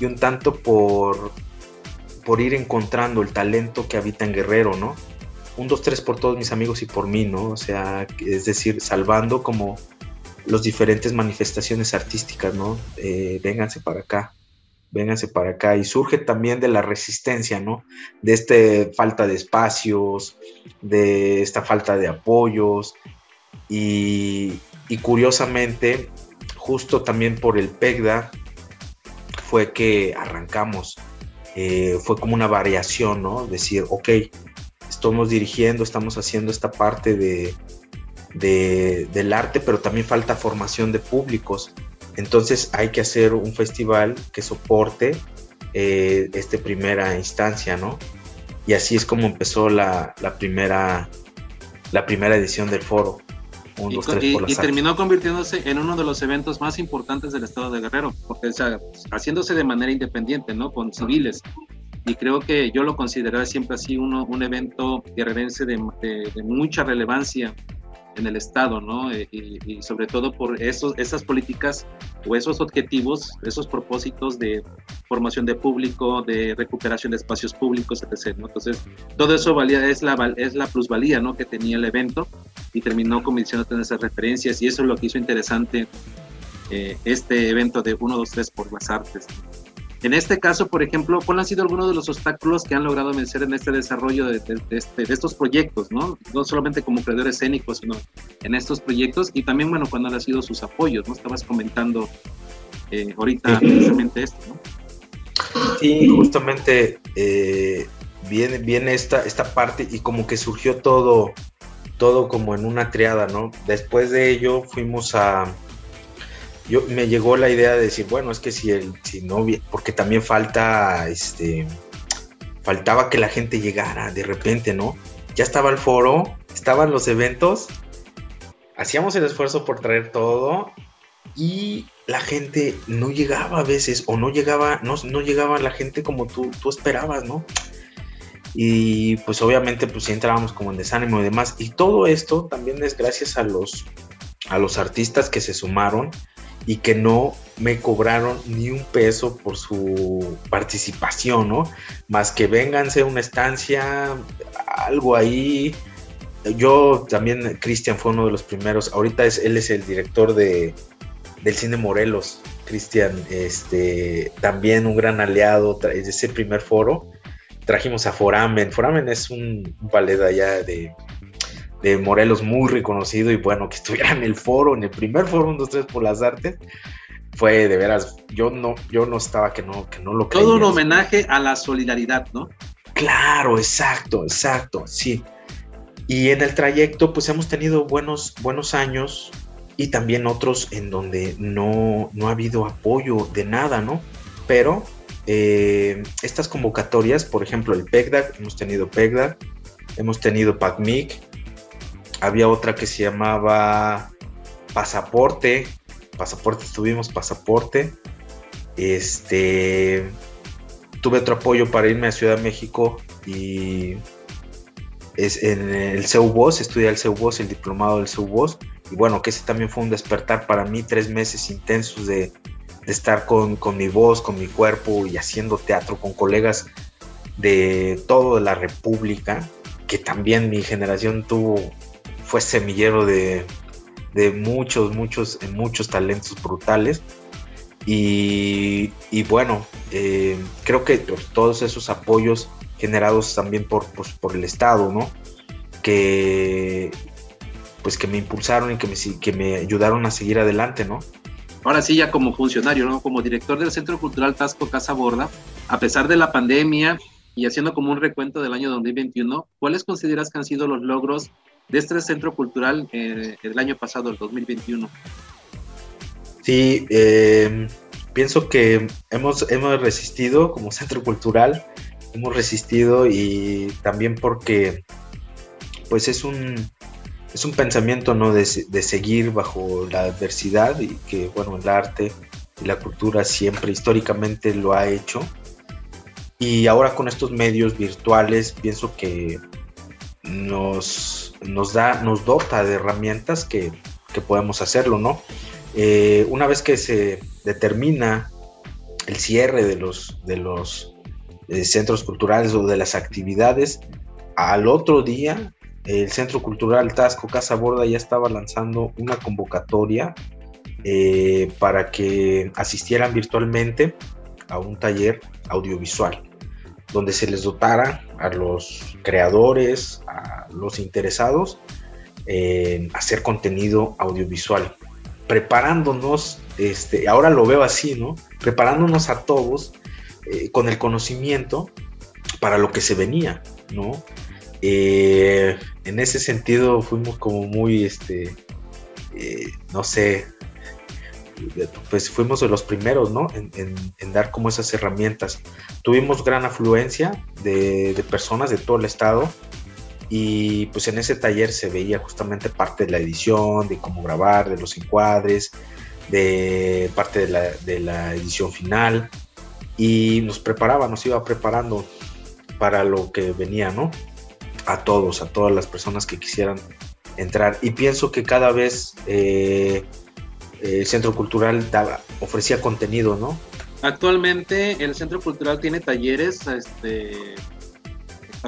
F: y un tanto por, por ir encontrando el talento que habita en Guerrero, ¿no? Un, dos, tres por todos mis amigos y por mí, ¿no? O sea, es decir, salvando como los diferentes manifestaciones artísticas, ¿no? Eh, vénganse para acá, vénganse para acá. Y surge también de la resistencia, ¿no? De esta falta de espacios, de esta falta de apoyos. Y, curiosamente, justo también por el PEGDA, fue que arrancamos. Eh, fue como una variación, ¿no? Decir, ok, estamos dirigiendo, estamos haciendo esta parte de, del arte, pero también falta formación de públicos. Entonces hay que hacer un festival que soporte eh, esta primera instancia, ¿no? Y así es como empezó la, primera, la primera edición del foro.
E: Y, terminó convirtiéndose en uno de los eventos más importantes del estado de Guerrero, porque haciéndose de manera independiente, ¿no? Con civiles. Y creo que yo lo consideraba siempre así uno, un evento guerrerense de, de mucha relevancia en el Estado, ¿no? Eh, y, sobre todo por esos, esas políticas o esos objetivos, esos propósitos de formación de público, de recuperación de espacios públicos, etc. Entonces, todo eso valía, es, la, es la plusvalía, ¿no? Que tenía el evento y terminó convirtiéndose en esas referencias y eso es lo que hizo interesante eh, este evento de 1, 2, 3 por las artes. En este caso, por ejemplo, ¿cuáles han sido algunos de los obstáculos que han logrado vencer en este desarrollo de, este, de, estos proyectos, ¿no? No solamente como creadores escénicos, sino en estos proyectos y también, bueno, cuando han sido sus apoyos, ¿no? Estabas comentando eh, ahorita precisamente esto, ¿no?
F: Sí, justamente eh, viene, viene esta, esta parte y como que surgió todo, todo como en una triada, ¿no? Después de ello fuimos a yo me llegó la idea de decir, bueno, es que si el, si no, porque también falta, este, faltaba que la gente llegara de repente, ¿no? Ya estaba el foro, estaban los eventos, hacíamos el esfuerzo por traer todo y la gente no llegaba a veces o no llegaba, no, no llegaba la gente como tú, tú esperabas, ¿no? Y pues obviamente pues entrábamos como en desánimo y demás. Y todo esto también es gracias a los, a los artistas que se sumaron y que no me cobraron ni un peso por su participación, ¿no? Más que vénganse una estancia, algo ahí. Yo también, Cristian fue uno de los primeros, ahorita es, él es el director de, del cine Morelos, Cristian, este, también un gran aliado de ese primer foro. Trajimos a Foramen, Foramen es un, un ballet allá de, de Morelos muy reconocido y bueno, que estuviera en el foro, en el primer foro 1, 2, 3 por las artes, fue de veras, yo no, yo no estaba que no, que no lo
E: creía. Todo un homenaje a la solidaridad, ¿no?
F: Claro, exacto, exacto, sí. Y en el trayecto, pues hemos tenido buenos, buenos años y también otros en donde no, no ha habido apoyo de nada, ¿no? Pero eh, estas convocatorias, por ejemplo, el PECDAC, hemos tenido PECDAC, hemos tenido PACMIC, había otra que se llamaba Pasaporte. Pasaporte, tuvimos Pasaporte. Este. Tuve otro apoyo para irme a Ciudad de México y es en el CEUBOS, estudié el CEUBOS, el diplomado del CEUBOS. Y bueno, que ese también fue un despertar para mí, tres meses intensos de, estar con, con, mi voz, con mi cuerpo y haciendo teatro con colegas de toda la República, que también mi generación tuvo fue semillero de, muchos, muchos, muchos talentos brutales. Y, bueno, eh, creo que todos esos apoyos generados también por, pues, por el Estado, ¿no? Que pues que me impulsaron y que me, que me ayudaron a seguir adelante, ¿no?
E: Ahora sí, ya como funcionario, ¿no? Como director del Centro Cultural Tasco Casa Borda, a pesar de la pandemia y haciendo como un recuento del año 2021, ¿cuáles consideras que han sido los logros de este centro cultural eh, el año pasado, el 2021?
F: Sí, eh, pienso que hemos, hemos resistido como centro cultural, hemos resistido y también porque pues es un, es un pensamiento ¿no? de, de seguir bajo la adversidad y que bueno, el arte y la cultura siempre históricamente lo ha hecho. Y ahora con estos medios virtuales pienso que nos, nos, da, nos dota de herramientas que, podemos hacerlo, ¿no? Eh, una vez que se determina el cierre de los, de los eh, centros culturales o de las actividades, al otro día el Centro Cultural Tasco Casa Borda ya estaba lanzando una convocatoria eh, para que asistieran virtualmente a un taller audiovisual, donde se les dotara a los creadores, a los interesados, en hacer contenido audiovisual, preparándonos, este, ahora lo veo así, ¿no? Preparándonos a todos eh, con el conocimiento para lo que se venía, ¿no? Eh, en ese sentido fuimos como muy, este, eh, no sé, pues fuimos de los primeros, ¿no? En, dar como esas herramientas. Tuvimos gran afluencia de, de, personas de todo el estado y pues en ese taller se veía justamente parte de la edición, de cómo grabar, de los encuadres, de parte de la, de la edición final y nos preparaba, nos iba preparando para lo que venía, ¿no? A todos, a todas las personas que quisieran entrar. Y pienso que cada vez eh, el Centro Cultural daba, ofrecía contenido, ¿no?
E: Actualmente el Centro Cultural tiene talleres este,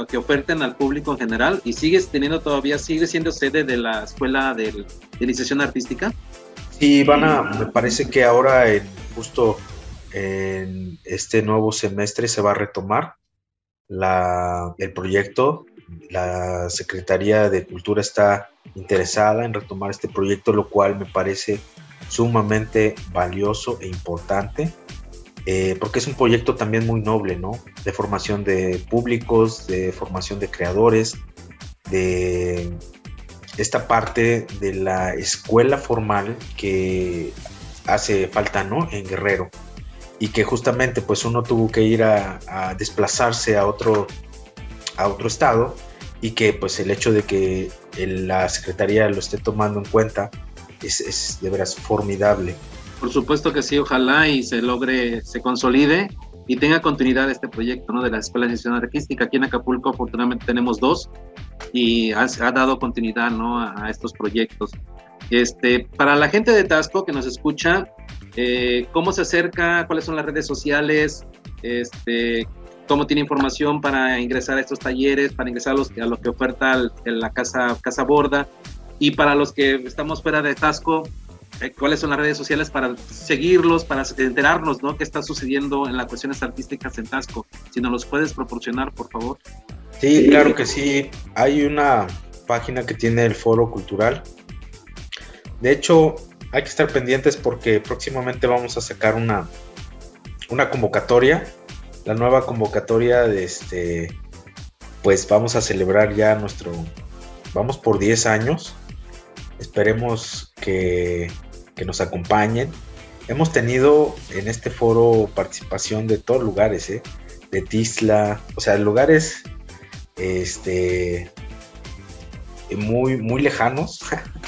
E: que oferten al público en general y sigues teniendo todavía, sigue siendo sede de la Escuela de, Iniciación Artística.
F: Sí, van a, me parece que ahora en, justo en este nuevo semestre se va a retomar la, el proyecto. La Secretaría de Cultura está interesada en retomar este proyecto, lo cual me parece sumamente valioso e importante, eh, porque es un proyecto también muy noble, ¿no? De formación de públicos, de formación de creadores, de esta parte de la escuela formal que hace falta, ¿no? En Guerrero y que justamente pues uno tuvo que ir a, desplazarse a otro, a otro estado y que pues el hecho de que la Secretaría lo esté tomando en cuenta es, es, de veras formidable.
E: Por supuesto que sí, ojalá y se logre, se consolide y tenga continuidad este proyecto ¿no? de la Escuela Nacional Artística. Aquí en Acapulco afortunadamente tenemos dos y ha, ha dado continuidad ¿no? a, a, estos proyectos. Este, para la gente de Tasco que nos escucha, eh, cómo se acerca, cuáles son las redes sociales, este, cómo tiene información para ingresar a estos talleres, para ingresar a, los, a lo que oferta la casa, casa Borda. Y para los que estamos fuera de Tasco, eh, cuáles son las redes sociales para seguirlos, para enterarnos, ¿no? ¿Qué está sucediendo en las cuestiones artísticas en Tasco? Si nos los puedes proporcionar, por favor.
F: Sí, claro que sí. Hay una página que tiene el Foro Cultural. De hecho, hay que estar pendientes porque próximamente vamos a sacar una, una convocatoria. La nueva convocatoria de este, pues vamos a celebrar ya nuestro, vamos por 10 años. Esperemos que, que nos acompañen. Hemos tenido en este foro participación de todos lugares, ¿eh? de Tisla, o sea, lugares este, muy, muy lejanos,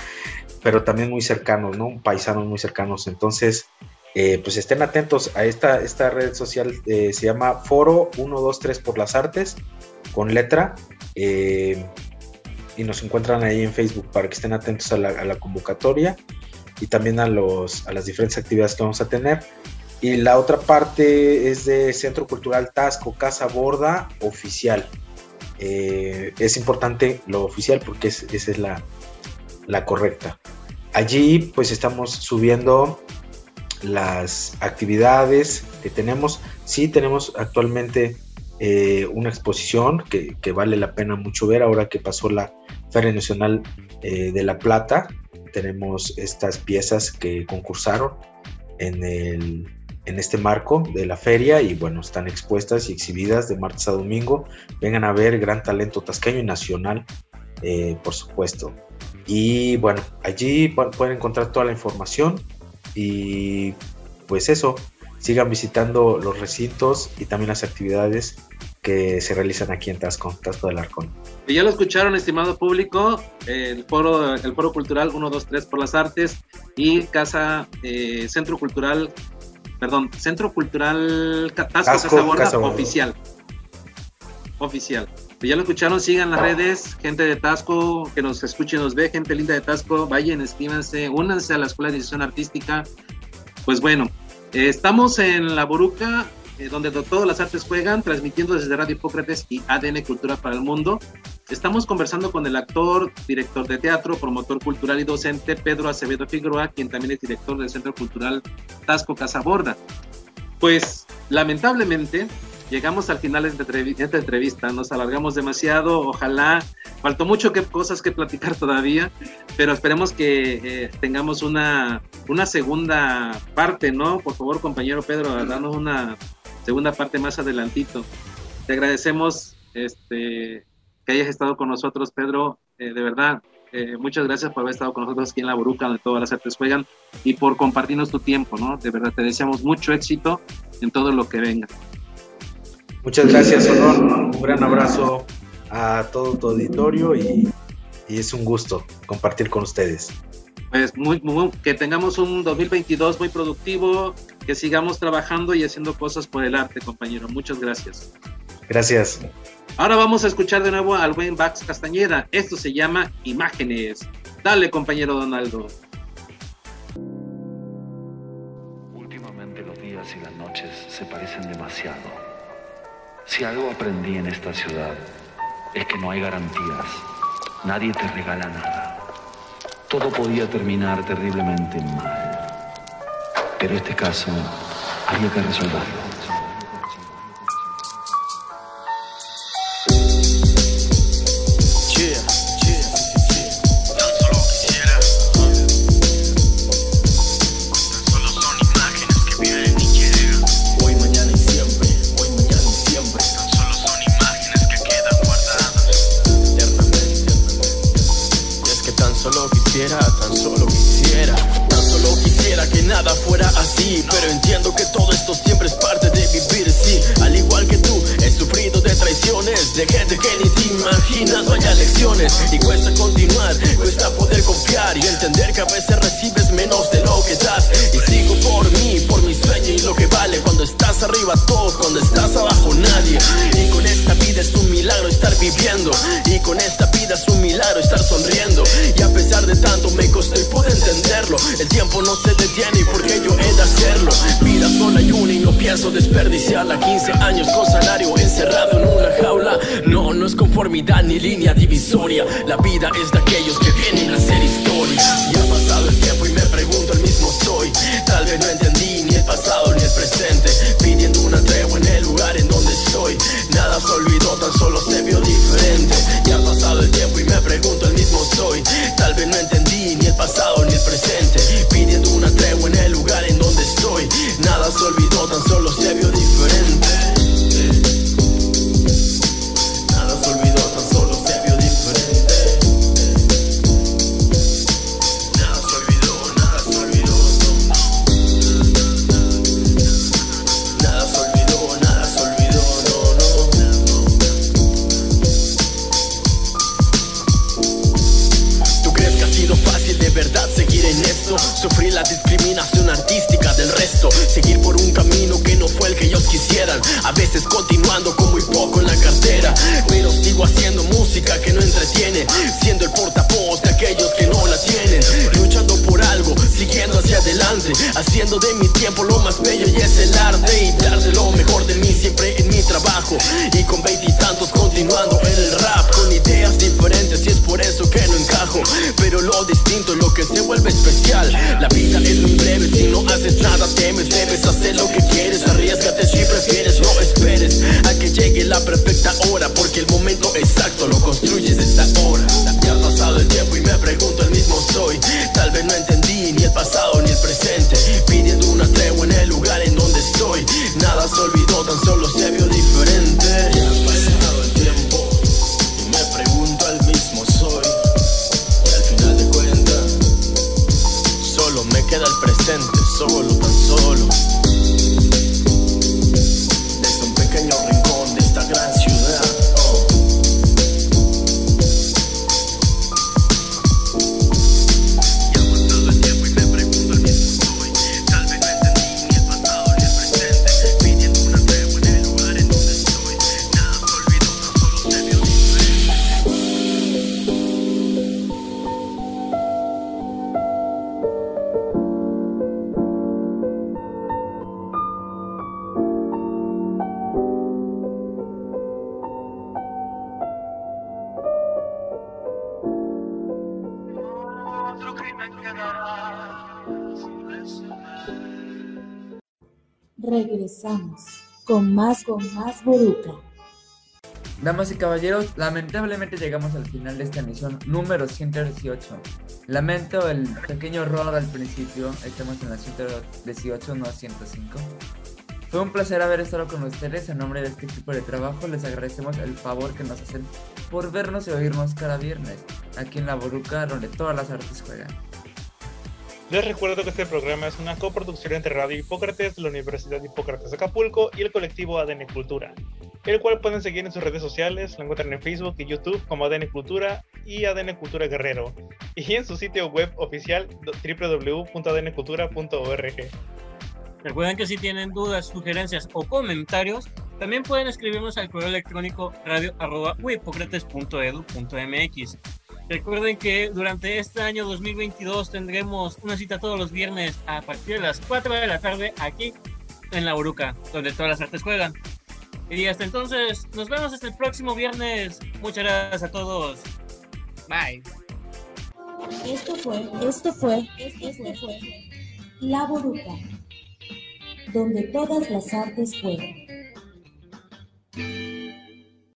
F: pero también muy cercanos, ¿no? Paisanos muy cercanos. Entonces, eh, pues estén atentos a esta, esta red social, eh, se llama Foro 123 por las Artes, con letra, y nos encuentran ahí en Facebook para que estén atentos a la, convocatoria y también a, los, a las diferentes actividades que vamos a tener. Y la otra parte es de Centro Cultural Tasco, Casa Borda Oficial. es importante lo oficial porque esa es la, la correcta. Allí pues estamos subiendo las actividades que tenemos. Sí tenemos actualmente eh, una exposición que, vale la pena mucho ver ahora que pasó la Feria Nacional eh, de La Plata. Tenemos estas piezas que concursaron en, en este marco de la feria y bueno, están expuestas y exhibidas de martes a domingo. Vengan a ver gran talento tasqueño y nacional, eh, por supuesto. Y bueno, allí pueden encontrar toda la información y pues eso, sigan visitando los recintos y también las actividades que se realizan aquí en Tasco, Tasco del Arcón.
E: Y ya lo escucharon, estimado público, el foro, el foro cultural 123 por las artes y Casa eh, Centro Cultural, perdón, Centro Cultural Tasco, Casa oficial. Oficial. Pues ya lo escucharon, sigan las redes, gente de Tasco, que nos escuche y nos ve, gente linda de Tasco, vayan, escríbanse, únanse a la Escuela de Edición Artística. Pues bueno, estamos en La Boruca, eh, donde todas las artes juegan, transmitiendo desde Radio Hipócrates y ADN Cultura para el Mundo. Estamos conversando con el actor, director de teatro, promotor cultural y docente Pedro Acevedo Figueroa, quien también es director del Centro Cultural Tasco Casaborda. Pues lamentablemente llegamos al final de esta entrevista, nos alargamos demasiado, ojalá, faltó mucho que, cosas que platicar todavía, pero esperemos que eh, tengamos una, una segunda parte, ¿no? Por favor, compañero Pedro, danos una segunda parte más adelantito. Te agradecemos este, que hayas estado con nosotros, Pedro. Eh, de verdad, eh, muchas gracias por haber estado con nosotros aquí en La Boruca, donde todas las artes juegan, y por compartirnos tu tiempo, ¿no? De verdad, te deseamos mucho éxito en todo lo que venga.
F: Muchas gracias, Honor. Un gran abrazo a todo tu auditorio y, y es un gusto compartir con ustedes.
E: Pues muy, muy, que tengamos un 2022 muy productivo, que sigamos trabajando y haciendo cosas por el arte, compañero. Muchas gracias.
F: Gracias.
E: Ahora vamos a escuchar de nuevo al buen Bax Castañeda. Esto se llama Imágenes. Dale, compañero Donaldo.
G: Últimamente los días y las noches se parecen demasiado. Si algo aprendí en esta ciudad es que no hay garantías. Nadie te regala nada. Todo podía terminar terriblemente mal. Pero este caso había que resolverlo.
A: Regresamos con más, con más Boruca.
C: Damas y caballeros, lamentablemente llegamos al final de esta emisión número 118. Lamento el pequeño error al principio, estamos en la 118, no 105. Fue un placer haber estado con ustedes. En nombre de este equipo de trabajo, les agradecemos el favor que nos hacen por vernos y oírnos cada viernes, aquí en La Boruca, donde todas las artes juegan.
D: Les recuerdo que este programa es una coproducción entre Radio Hipócrates de la Universidad Hipócrates de Acapulco y el colectivo ADN Cultura, el cual pueden seguir en sus redes sociales, lo encuentran en Facebook y YouTube como ADN Cultura y ADN Cultura Guerrero, y en su sitio web oficial www.adncultura.org.
B: Recuerden que si tienen dudas, sugerencias o comentarios, también pueden escribirnos al correo electrónico radio.wipocrates.edu.mx. Recuerden que durante este año 2022 tendremos una cita todos los viernes a partir de las 4 de la tarde aquí en La Uruca, donde todas las artes juegan. Y hasta entonces, nos vemos hasta el próximo viernes. Muchas gracias a todos. Bye.
A: Esto fue, esto fue, esto fue La Boruca, donde todas las artes juegan.